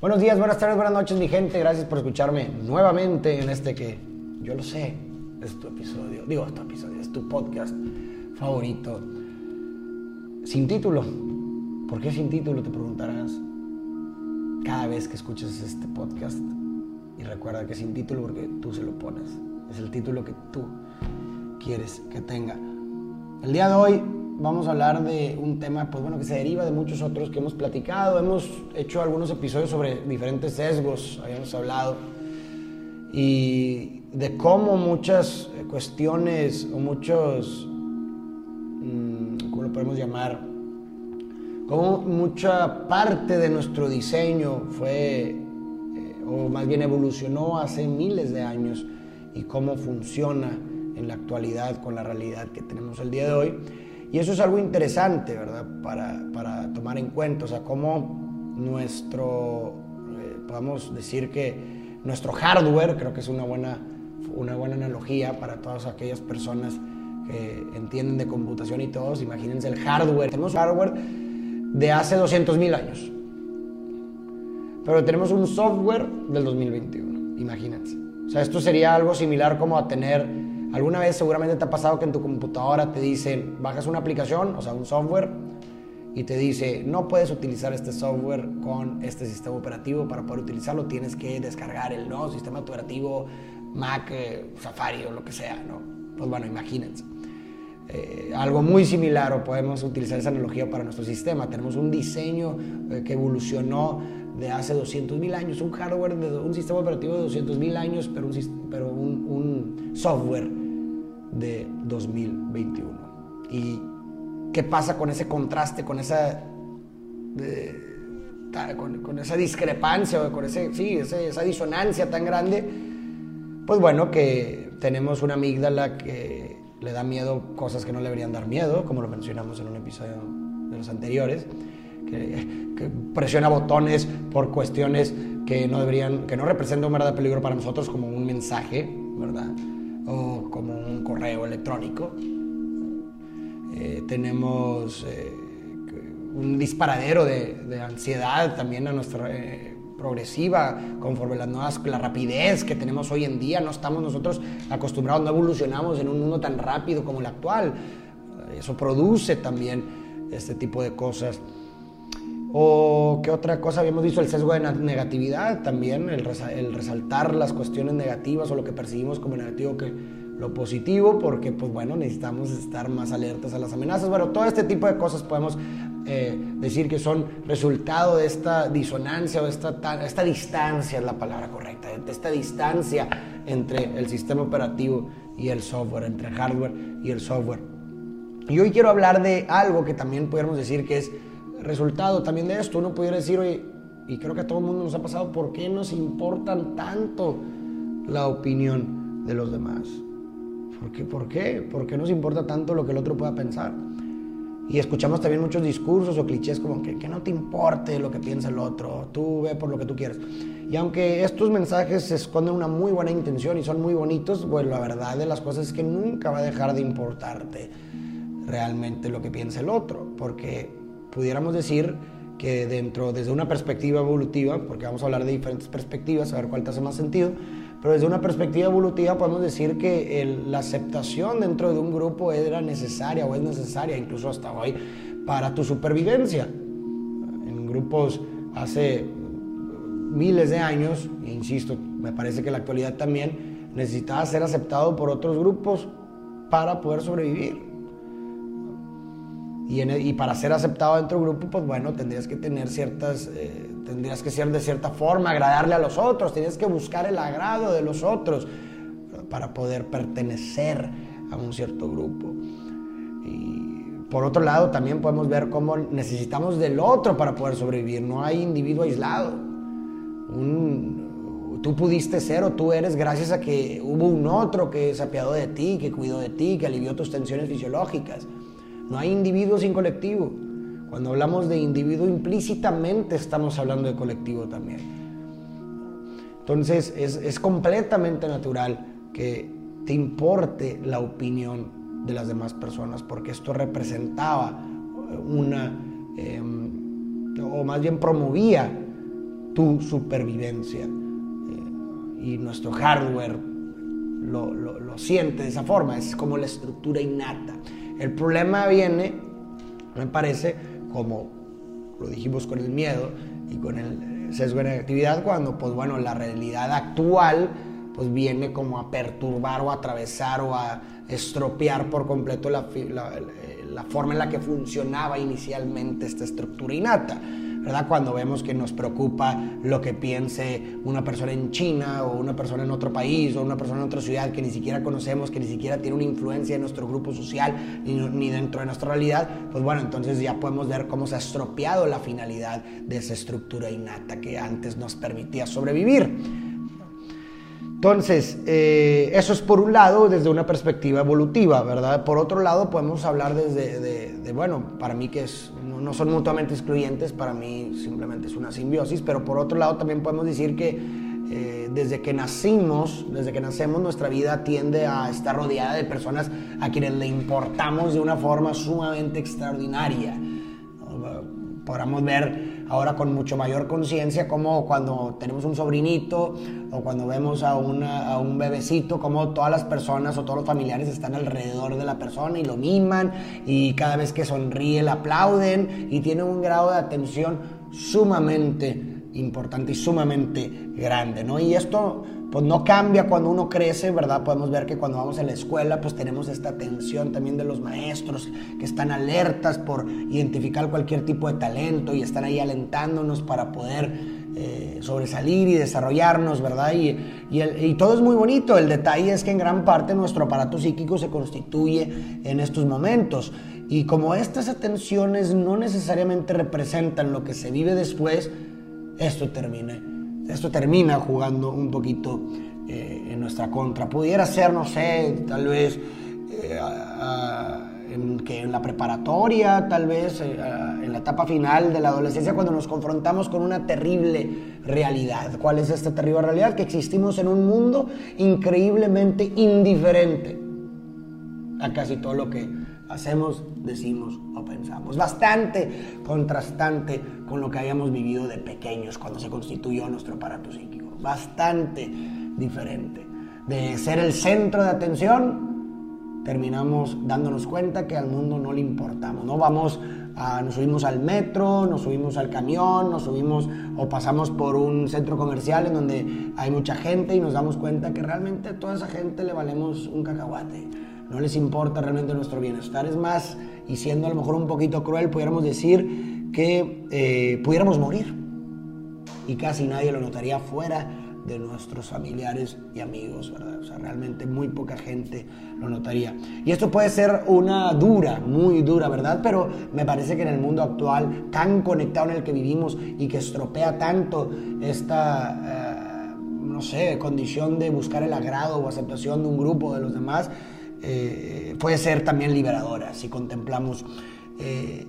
Buenos días, buenas tardes, buenas noches, mi gente. Gracias por escucharme nuevamente en este que, yo lo sé, es tu episodio. Digo, es tu episodio, es tu podcast favorito. Sin título. ¿Por qué sin título? Te preguntarás. Cada vez que escuches este podcast. Y recuerda que sin título porque tú se lo pones. Es el título que tú quieres que tenga. El día de hoy vamos a hablar de un tema, pues bueno, que se deriva de muchos otros que hemos platicado. Hemos hecho algunos episodios sobre diferentes sesgos, habíamos hablado, y de cómo muchas cuestiones o muchos, mm, ¿cómo lo podemos llamar? Cómo mucha parte de nuestro diseño fue, eh, o más bien evolucionó hace miles de años, y cómo funciona en la actualidad con la realidad que tenemos el día de hoy. Y eso es algo interesante, ¿verdad? Para, para tomar en cuenta, o sea, cómo nuestro, eh, podemos decir que nuestro hardware, creo que es una buena, una buena analogía para todas aquellas personas que entienden de computación y todos, imagínense el hardware. Tenemos hardware de hace 200 mil años, pero tenemos un software del 2021, imagínense. O sea, esto sería algo similar como a tener Alguna vez seguramente te ha pasado que en tu computadora te dicen, bajas una aplicación, o sea, un software, y te dice, no puedes utilizar este software con este sistema operativo. Para poder utilizarlo tienes que descargar el nuevo sistema operativo Mac, eh, Safari o lo que sea, ¿no? Pues bueno, imagínense. Eh, algo muy similar o podemos utilizar esa analogía para nuestro sistema. Tenemos un diseño eh, que evolucionó de hace 200 mil años, un hardware, un sistema operativo de 200 mil años, pero, un, pero un, software de 2021. ¿Y qué pasa con ese contraste, con esa, con, con, esa discrepancia, con ese, sí, esa disonancia tan grande? Pues bueno, que tenemos una amígdala que le da miedo cosas que no le deberían dar miedo, como lo mencionamos en un episodio de los anteriores que, presiona botones por cuestiones que no deberían, que no representan un verdadero peligro para nosotros como un mensaje, ¿verdad? O como un correo electrónico. Eh, tenemos eh, un disparadero de, de, ansiedad también a nuestra eh, progresiva conforme las nuevas, la rapidez que tenemos hoy en día. No estamos nosotros acostumbrados, no evolucionamos en un mundo tan rápido como el actual. Eso produce también este tipo de cosas. O qué otra cosa habíamos visto, el sesgo de negatividad también, el, resaltar las cuestiones negativas o lo que percibimos como negativo que lo positivo, porque pues bueno, necesitamos estar más alertas a las amenazas. Bueno, todo este tipo de cosas podemos eh, decir que son resultado de esta disonancia o esta, esta distancia, es la palabra correcta, de esta distancia entre el sistema operativo y el software, entre el hardware y el software. Y hoy quiero hablar de algo que también podríamos decir que es resultado también de esto, uno pudiera decir, oye, y creo que a todo el mundo nos ha pasado, ¿por qué nos importan tanto la opinión de los demás? ¿Por qué? ¿Por qué? ¿Por qué nos importa tanto lo que el otro pueda pensar? Y escuchamos también muchos discursos o clichés como que, que no te importe lo que piensa el otro, tú ve por lo que tú quieras. Y aunque estos mensajes esconden una muy buena intención y son muy bonitos, pues la verdad de las cosas es que nunca va a dejar de importarte realmente lo que piensa el otro, porque pudiéramos decir que dentro, desde una perspectiva evolutiva, porque vamos a hablar de diferentes perspectivas, a ver cuál te hace más sentido, pero desde una perspectiva evolutiva podemos decir que la aceptación dentro de un grupo era necesaria o es necesaria, incluso hasta hoy, para tu supervivencia. En grupos hace miles de años, e insisto, me parece que en la actualidad también, necesitaba ser aceptado por otros grupos para poder sobrevivir. E, y, para ser aceptado dentro del grupo, pues bueno, tendrías que tener ciertas, eh, tendrías que ser de cierta forma, agradarle a los otros, tendrías que buscar el agrado de los otros para poder pertenecer a un cierto grupo. Y por otro lado, también podemos ver cómo necesitamos del otro para poder sobrevivir, no hay individuo aislado. tú pudiste ser o tú eres gracias a que hubo un otro que se apiadó de ti, que cuidó de ti, que alivió tus tensiones fisiológicas. No hay individuo sin colectivo. Cuando hablamos de individuo implícitamente estamos hablando de colectivo también. Entonces es, completamente natural que te importe la opinión de las demás personas porque esto representaba una, em, o más bien promovía tu supervivencia. Eh, y nuestro hardware lo, lo, siente de esa forma, es como la estructura innata. El problema viene, me parece, como lo dijimos con el miedo y con el sesgo de negatividad, cuando, pues bueno, la realidad actual pues viene como a perturbar o a atravesar o a estropear por completo la, la, forma en la que funcionaba inicialmente esta estructura innata. ¿Verdad? Cuando vemos que nos preocupa lo que piense una persona en China o una persona en otro país o una persona en otra ciudad que ni siquiera conocemos, que ni siquiera tiene una influencia en nuestro grupo social ni, ni dentro de nuestra realidad, pues bueno, entonces ya podemos ver cómo se ha estropeado la finalidad de esa estructura innata que antes nos permitía sobrevivir. Entonces, eh, eso es por un lado desde una perspectiva evolutiva, ¿verdad? Por otro lado, podemos hablar desde, de, bueno, para mí que no, son mutuamente excluyentes, para mí simplemente es una simbiosis, pero por otro lado también podemos decir que eh, desde que nacimos, desde que nacemos, nuestra vida tiende a estar rodeada de personas a quienes le importamos de una forma sumamente extraordinaria. Podríamos ver ahora con mucho mayor conciencia como cuando tenemos un sobrinito o cuando vemos a, a, un bebecito, como todas las personas o todos los familiares están alrededor de la persona y lo miman y cada vez que sonríe le aplauden y tiene un grado de atención sumamente importante y sumamente grande, ¿no? Y esto pues no cambia cuando uno crece, ¿verdad? Podemos ver que cuando vamos a la escuela, pues tenemos esta atención también de los maestros que están alertas por identificar cualquier tipo de talento y están ahí alentándonos para poder eh, sobresalir y desarrollarnos, ¿verdad? Y, y, todo es muy bonito. El detalle es que en gran parte nuestro aparato psíquico se constituye en estos momentos. Y como estas atenciones no necesariamente representan lo que se vive después, esto termina esto termina jugando un poquito eh, en nuestra contra. Pudiera ser, no sé, tal vez eh, en, que en la preparatoria, tal vez eh, en la etapa final de la adolescencia, cuando nos confrontamos con una terrible realidad. ¿Cuál es esta terrible realidad? Que existimos en un mundo increíblemente indiferente a casi todo lo que hacemos, decimos o pensamos. Bastante contrastante con lo que habíamos vivido de pequeños cuando se constituyó nuestro aparato psíquico. Bastante diferente. De ser el centro de atención, terminamos dándonos cuenta que al mundo no le importamos. No vamos a, nos subimos al metro, nos subimos al camión, nos subimos o pasamos por un centro comercial en donde hay mucha gente y nos damos cuenta que realmente a toda esa gente le valemos un cacahuate no les importa realmente nuestro bienestar. Es más, y siendo a lo mejor un poquito cruel, pudiéramos decir que eh, pudiéramos morir y casi nadie lo notaría fuera de nuestros familiares y amigos, ¿verdad? O sea, realmente muy poca gente lo notaría. Y esto puede ser una dura, muy dura, ¿verdad? Pero me parece que en el mundo actual, tan conectado en el que vivimos y que estropea tanto esta, eh, no sé, condición de buscar el agrado o aceptación de un grupo de los demás, eh, puede ser también liberadora si contemplamos eh,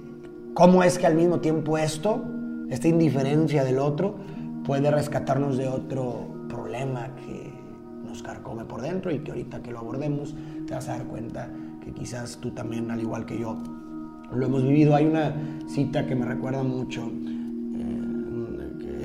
cómo es que al mismo tiempo esto, esta indiferencia del otro, puede rescatarnos de otro problema que nos carcome por dentro y que ahorita que lo abordemos te vas a dar cuenta que quizás tú también, al igual que yo, lo hemos vivido. Hay una cita que me recuerda mucho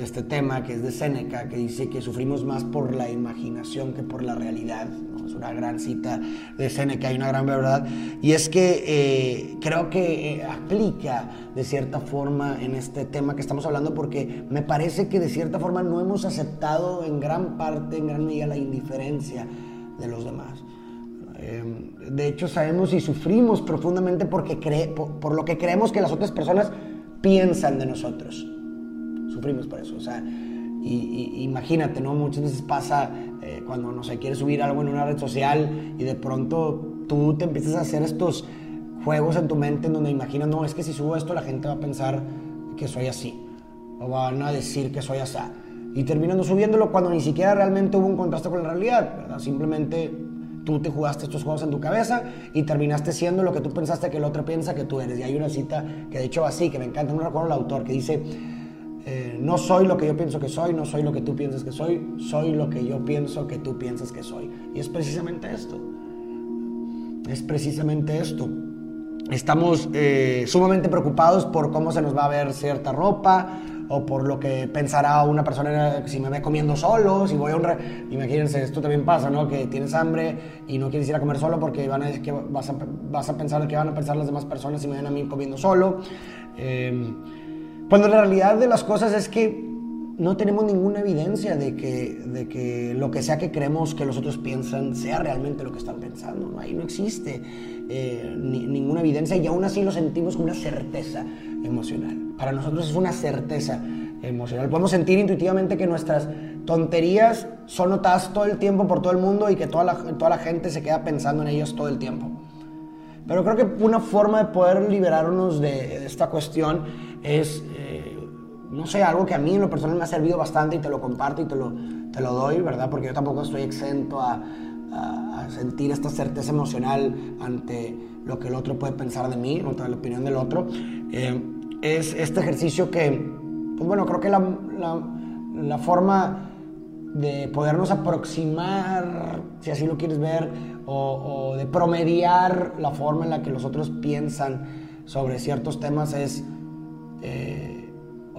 este tema que es de Séneca, que dice que sufrimos más por la imaginación que por la realidad. Es una gran cita de Séneca, hay una gran verdad. Y es que eh, creo que eh, aplica de cierta forma en este tema que estamos hablando, porque me parece que de cierta forma no hemos aceptado en gran parte, en gran medida, la indiferencia de los demás. Em, de hecho, sabemos y sufrimos profundamente porque por lo que creemos que las otras personas piensan de nosotros sufrimos por eso. O sea, y, imagínate, ¿no? Muchas veces pasa eh, cuando, no sé, quieres subir algo en una red social y de pronto tú te empiezas a hacer estos juegos en tu mente en donde imaginas, no, es que si subo esto la gente va a pensar que soy así. O van a decir que soy así. Y terminando subiéndolo cuando ni siquiera realmente hubo un contraste con la realidad, ¿verdad? Simplemente tú te jugaste estos juegos en tu cabeza y terminaste siendo lo que tú pensaste que el otro piensa que tú eres. Y hay una cita que de hecho así, que me encanta, no recuerdo el autor, que dice, eh, no soy lo que yo pienso que soy, no soy lo que tú piensas que soy, soy lo que yo pienso que tú piensas que soy. Y es precisamente esto. Es precisamente esto. Estamos eh, sumamente preocupados por cómo se nos va a ver cierta ropa o por lo que pensará una persona si me ve comiendo solo, si voy a un... Imagínense, esto también pasa, ¿no? Que tienes hambre y no quieres ir a comer solo porque van a, que vas, a, vas a pensar que van a pensar las demás personas si me ven a mí comiendo solo. Eh, cuando la realidad de las cosas es que no tenemos ninguna evidencia de que, de que lo que sea que creemos que los otros piensan sea realmente lo que están pensando. ¿no? Ahí no existe eh, ninguna evidencia y aún así lo sentimos como una certeza emocional. Para nosotros es una certeza emocional. Podemos sentir intuitivamente que nuestras tonterías son notadas todo el tiempo por todo el mundo y que toda la, toda la gente se queda pensando en ellos todo el tiempo. Pero creo que una forma de poder liberarnos de esta cuestión es no sé, algo que a mí en lo personal me ha servido bastante y te lo comparto y te lo, te lo doy, ¿verdad? Porque yo tampoco estoy exento a, sentir esta certeza emocional ante lo que el otro puede pensar de mí, ante la opinión del otro. Eh, es este ejercicio que, pues bueno, creo que la, la, forma de podernos aproximar, si así lo quieres ver, o, de promediar la forma en la que los otros piensan sobre ciertos temas es... Eh,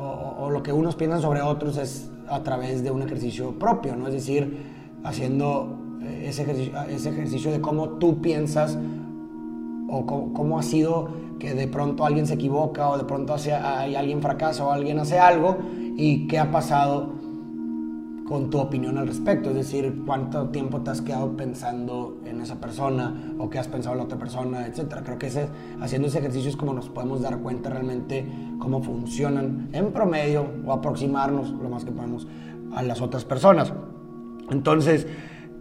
o, lo que unos piensan sobre otros es a través de un ejercicio propio, ¿no? Es decir, haciendo eh, ese ejercicio, ese ejercicio de cómo tú piensas o cómo, ha sido que de pronto alguien se equivoca o de pronto hace, alguien fracasa o alguien hace algo y qué ha pasado con tu opinión al respecto, es decir, cuánto tiempo te has quedado pensando en esa persona o qué has pensado en la otra persona, etcétera. Creo que ese, haciendo ese ejercicio es como nos podemos dar cuenta realmente cómo funcionan en promedio o aproximarnos lo más que podemos a las otras personas. Entonces,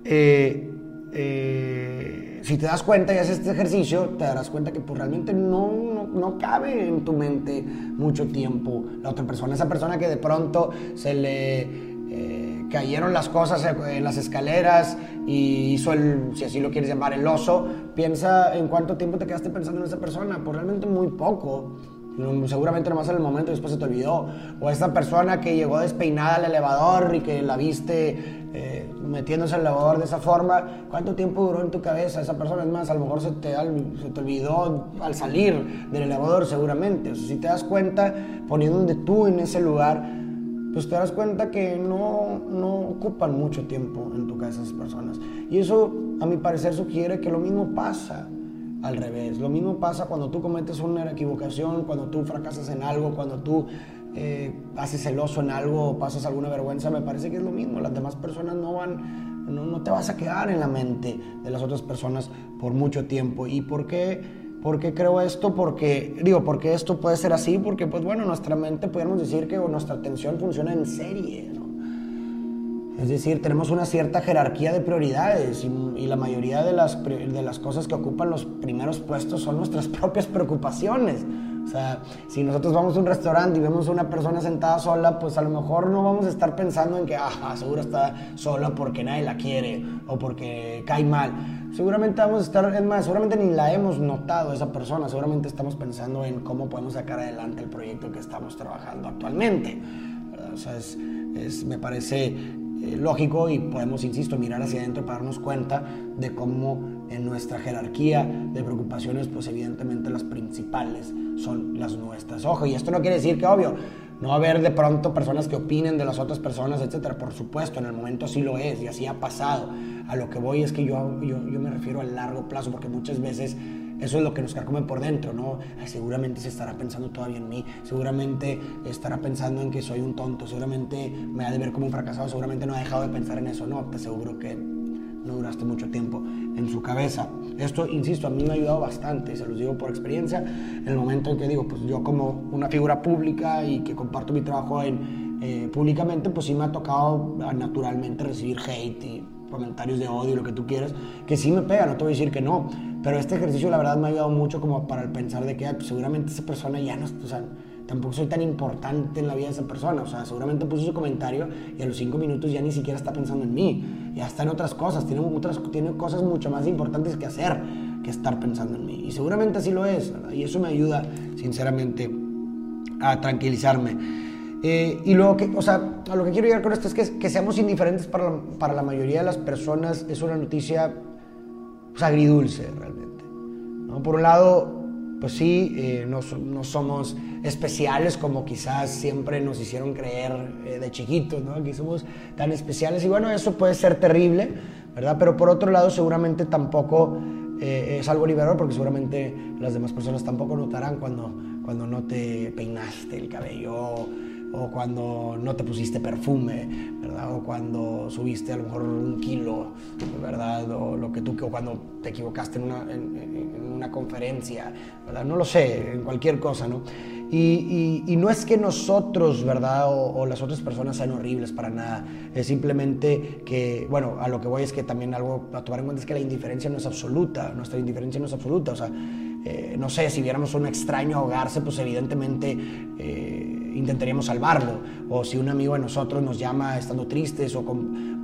eh, eh, si te das cuenta y haces este ejercicio, te darás cuenta que pues, realmente no, no, no, cabe en tu mente mucho tiempo la otra persona. Esa persona que de pronto se le cayeron las cosas en las escaleras y hizo el, si así lo quieres llamar, el oso, piensa en cuánto tiempo te quedaste pensando en esa persona, pues realmente muy poco. Seguramente nomás en el momento y después se te olvidó. O esta persona que llegó despeinada al elevador y que la viste eh, metiéndose al elevador de esa forma, ¿cuánto tiempo duró en tu cabeza esa persona? Es más, a lo mejor se te, se te olvidó al salir del elevador seguramente. O sea, si te das cuenta, poniéndote tú en ese lugar, pues te das cuenta que no, no ocupan mucho tiempo en tu casa esas personas. Y eso, a mi parecer, sugiere que lo mismo pasa al revés. Lo mismo pasa cuando tú cometes una equivocación, cuando tú fracasas en algo, cuando tú eh, haces celoso en algo o pasas alguna vergüenza. Me parece que es lo mismo. Las demás personas no van, no, no te vas a quedar en la mente de las otras personas por mucho tiempo. ¿Y por qué? ¿Por qué creo esto? Porque, digo, porque esto puede ser así, porque pues bueno, nuestra mente podemos decir que nuestra atención funciona en serie. Es decir, tenemos una cierta jerarquía de prioridades y, la mayoría de las, de las cosas que ocupan los primeros puestos son nuestras propias preocupaciones. O sea, si nosotros vamos a un restaurante y vemos a una persona sentada sola, pues a lo mejor no vamos a estar pensando en que, ah, seguro está sola porque nadie la quiere o porque cae mal. Seguramente vamos a estar, es más, seguramente ni la hemos notado esa persona, seguramente estamos pensando en cómo podemos sacar adelante el proyecto que estamos trabajando actualmente. O sea, es, es, me parece eh, lógico y podemos, insisto, mirar hacia adentro para darnos cuenta de cómo en nuestra jerarquía de preocupaciones, pues evidentemente las principales son las nuestras. Ojo, y esto no quiere decir que, obvio, no haber de pronto personas que opinen de las otras personas, etcétera. Por supuesto, en el momento sí lo es y así ha pasado. A lo que voy es que yo, yo, yo me refiero a largo plazo, porque muchas veces eso es lo que nos carcome por dentro, ¿no? seguramente se estará pensando todavía en mí, seguramente estará pensando en que soy un tonto, seguramente me ha de ver como un fracasado, seguramente no ha dejado de pensar en eso, no, te aseguro que no duraste mucho tiempo en su cabeza. Esto, insisto, a mí me ha ayudado bastante, se los digo por experiencia, en el momento en que digo, pues yo como una figura pública y que comparto mi trabajo en, eh, públicamente, pues sí me ha tocado naturalmente recibir hate y comentarios de odio, lo que tú quieras, que sí me pega, no te voy a decir que no, pero este ejercicio la verdad me ha ayudado mucho como para el pensar de que pues, seguramente esa persona ya no, o sea, tampoco soy tan importante en la vida de esa persona, o sea, seguramente puso su comentario y a los cinco minutos ya ni siquiera está pensando en mí, ya está en otras cosas, tiene, otras, tiene cosas mucho más importantes que hacer que estar pensando en mí, y seguramente así lo es, y eso me ayuda sinceramente a tranquilizarme. Eh, y luego, que, o sea, a lo que quiero llegar con esto es que, que seamos indiferentes para la, para la, mayoría de las personas es una noticia pues, agridulce realmente. ¿no? Por un lado, pues sí, eh, no, no, somos especiales como quizás siempre nos hicieron creer eh, de chiquitos, ¿no? Que somos tan especiales y bueno, eso puede ser terrible, ¿verdad? Pero por otro lado, seguramente tampoco eh, es algo liberador porque seguramente las demás personas tampoco notarán cuando, cuando no te peinaste el cabello o cuando no te pusiste perfume, ¿verdad? O cuando subiste a lo mejor un kilo, ¿verdad? O lo que tú, o cuando te equivocaste en una, en, una conferencia, ¿verdad? No lo sé, en cualquier cosa, ¿no? Y, no es que nosotros, ¿verdad? O, las otras personas sean horribles para nada. Es simplemente que, bueno, a lo que voy es que también algo a tomar en cuenta es que la indiferencia no es absoluta, nuestra indiferencia no es absoluta. O sea, eh, no sé, si viéramos a un extraño ahogarse, pues evidentemente... Eh, intentaríamos salvarlo. O si un amigo de nosotros nos llama estando tristes o,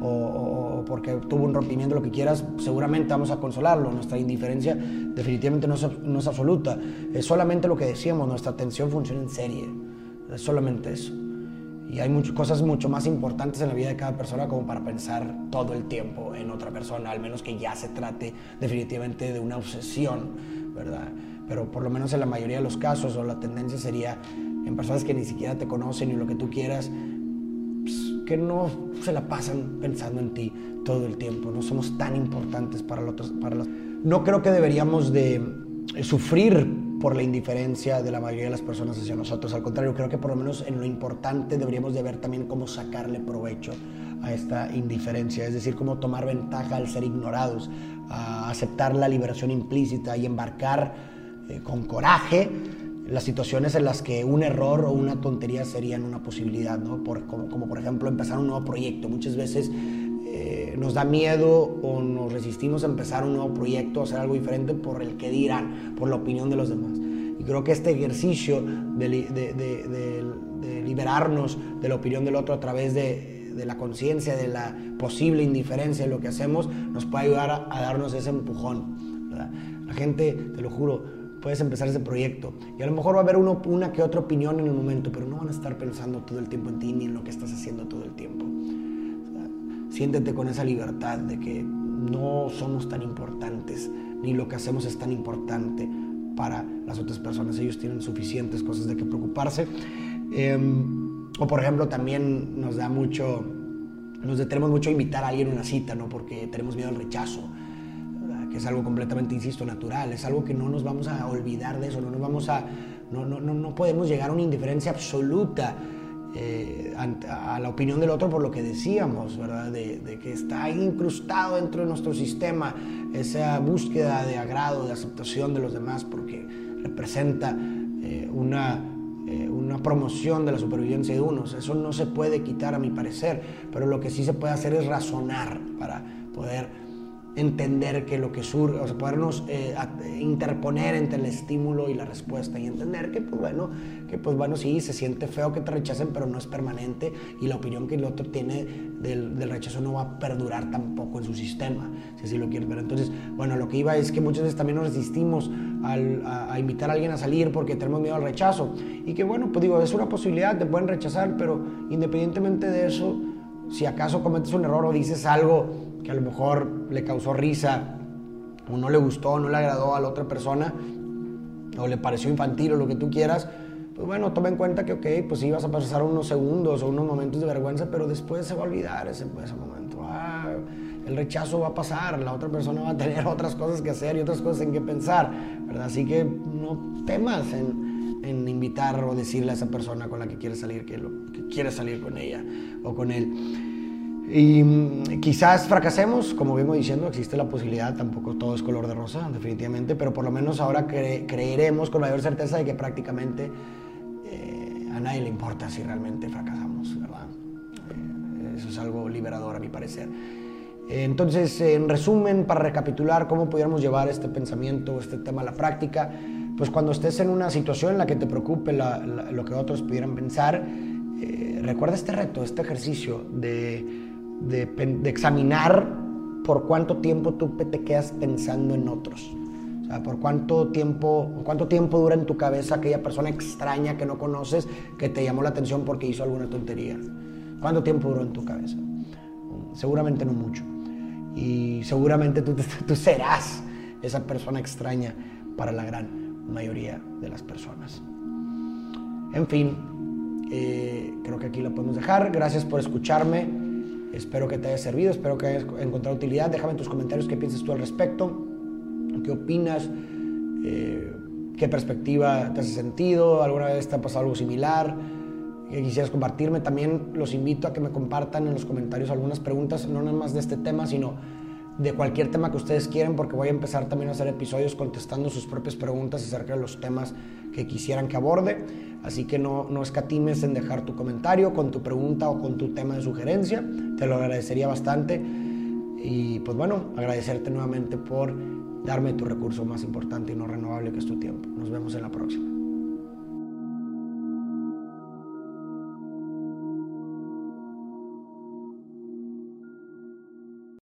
o, porque tuvo un rompimiento, lo que quieras, seguramente vamos a consolarlo. Nuestra indiferencia definitivamente no es, no es absoluta. Es solamente lo que decíamos, nuestra atención funciona en serie. Es solamente eso. Y hay muchas cosas mucho más importantes en la vida de cada persona como para pensar todo el tiempo en otra persona, al menos que ya se trate definitivamente de una obsesión, ¿verdad? Pero por lo menos en la mayoría de los casos o la tendencia sería en personas que ni siquiera te conocen ni lo que tú quieras, que no se la pasan pensando en ti todo el tiempo. No somos tan importantes para, los, para. No creo que deberíamos de eh, sufrir por la indiferencia de la mayoría de las personas hacia nosotros. Al contrario, creo que por lo menos en lo importante deberíamos de ver también cómo sacarle provecho a esta indiferencia, es decir, cómo tomar ventaja al ser ignorados, aceptar la liberación implícita y embarcar eh, con coraje las situaciones en las que un error o una tontería serían una posibilidad, ¿no? Por, como, por ejemplo empezar un nuevo proyecto. Muchas veces eh, nos da miedo o nos resistimos a empezar un nuevo proyecto, hacer algo diferente por el que dirán, por la opinión de los demás. Y creo que este ejercicio de, liberarnos de la opinión del otro a través de, la conciencia, de la posible indiferencia de lo que hacemos, nos puede ayudar a, darnos ese empujón. La gente, te lo juro, puedes empezar ese proyecto. Y a lo mejor va a haber una que otra opinión en el momento, pero no van a estar pensando todo el tiempo en ti ni en lo que estás haciendo todo el tiempo. siéntete con esa libertad de que no somos tan importantes, ni lo que hacemos es tan importante para las otras personas. Ellos tienen suficientes cosas de que preocuparse. Em, o por ejemplo, también nos da mucho, nos detenemos mucho a invitar a alguien a una cita, ¿no? Porque tenemos miedo al rechazo que es algo completamente, insisto, natural, es algo que no nos vamos a olvidar de eso, no nos vamos a, no, no, no podemos llegar a una indiferencia absoluta eh, a, la opinión del otro por lo que decíamos, ¿verdad? De, que está incrustado dentro de nuestro sistema esa búsqueda de agrado, de aceptación de los demás, porque representa eh, una, eh, una promoción de la supervivencia de unos. Eso no se puede quitar a mi parecer, pero lo que sí se puede hacer es razonar para poder entender que lo que surge, o sea, podernos eh, interponer entre el estímulo y la respuesta y entender que, pues bueno, que pues bueno, sí, se siente feo que te rechacen, pero no es permanente y la opinión que el otro tiene del, del rechazo no va a perdurar tampoco en su sistema, si así lo quieres ver. Entonces, bueno, lo que iba es que muchas veces también nos resistimos al, a, a, invitar a alguien a salir porque tenemos miedo al rechazo y que bueno, pues digo, es una posibilidad, te pueden rechazar, pero independientemente de eso, si acaso cometes un error o dices algo que a lo mejor le causó risa o no le gustó, no le agradó a la otra persona o le pareció infantil o lo que tú quieras, pues bueno, toma en cuenta que, ok, pues sí vas a pasar unos segundos o unos momentos de vergüenza, pero después se va a olvidar ese, momento. Ah, el rechazo va a pasar, la otra persona va a tener otras cosas que hacer y otras cosas en que pensar, ¿verdad? Así que no temas en, en invitar o decirle a esa persona con la que quieres salir que, lo, que quieres salir con ella o con él. Y mm, quizás fracasemos, como vengo diciendo, existe la posibilidad, tampoco todo es color de rosa, definitivamente, pero por lo menos ahora creeremos con mayor certeza de que prácticamente eh, a nadie le importa si realmente fracasamos, ¿verdad? Eh, eso es algo liberador a mi parecer. Entonces, en resumen, para recapitular cómo pudiéramos llevar este pensamiento, este tema a la práctica, pues cuando estés en una situación en la que te preocupe lo que otros pudieran pensar, eh, recuerda este reto, este ejercicio de examinar por cuánto tiempo tú te quedas pensando en otros. O sea, por cuánto tiempo, cuánto tiempo dura en tu cabeza aquella persona extraña que no conoces que te llamó la atención porque hizo alguna tontería. ¿Cuánto tiempo duró en tu cabeza? Seguramente no mucho. Y seguramente tú, tú serás esa persona extraña para la gran mayoría de las personas. En fin, eh, creo que aquí lo podemos dejar. Gracias por escucharme. Espero que te haya servido, espero que hayas encontrado utilidad. Déjame en tus comentarios qué piensas tú al respecto, qué opinas, eh, qué perspectiva te hace sentido, alguna vez te ha pasado algo similar, que quisieras compartirme. También los invito a que me compartan en los comentarios algunas preguntas, no nada más de este tema, sino de cualquier tema que ustedes quieran, porque voy a empezar también a hacer episodios contestando sus propias preguntas acerca de los temas que quisieran que aborde. Así que no, no escatimes en dejar tu comentario con tu pregunta o con tu tema de sugerencia. Te lo agradecería bastante. Y pues bueno, agradecerte nuevamente por darme tu recurso más importante y no renovable que es tu tiempo. Nos vemos en la próxima.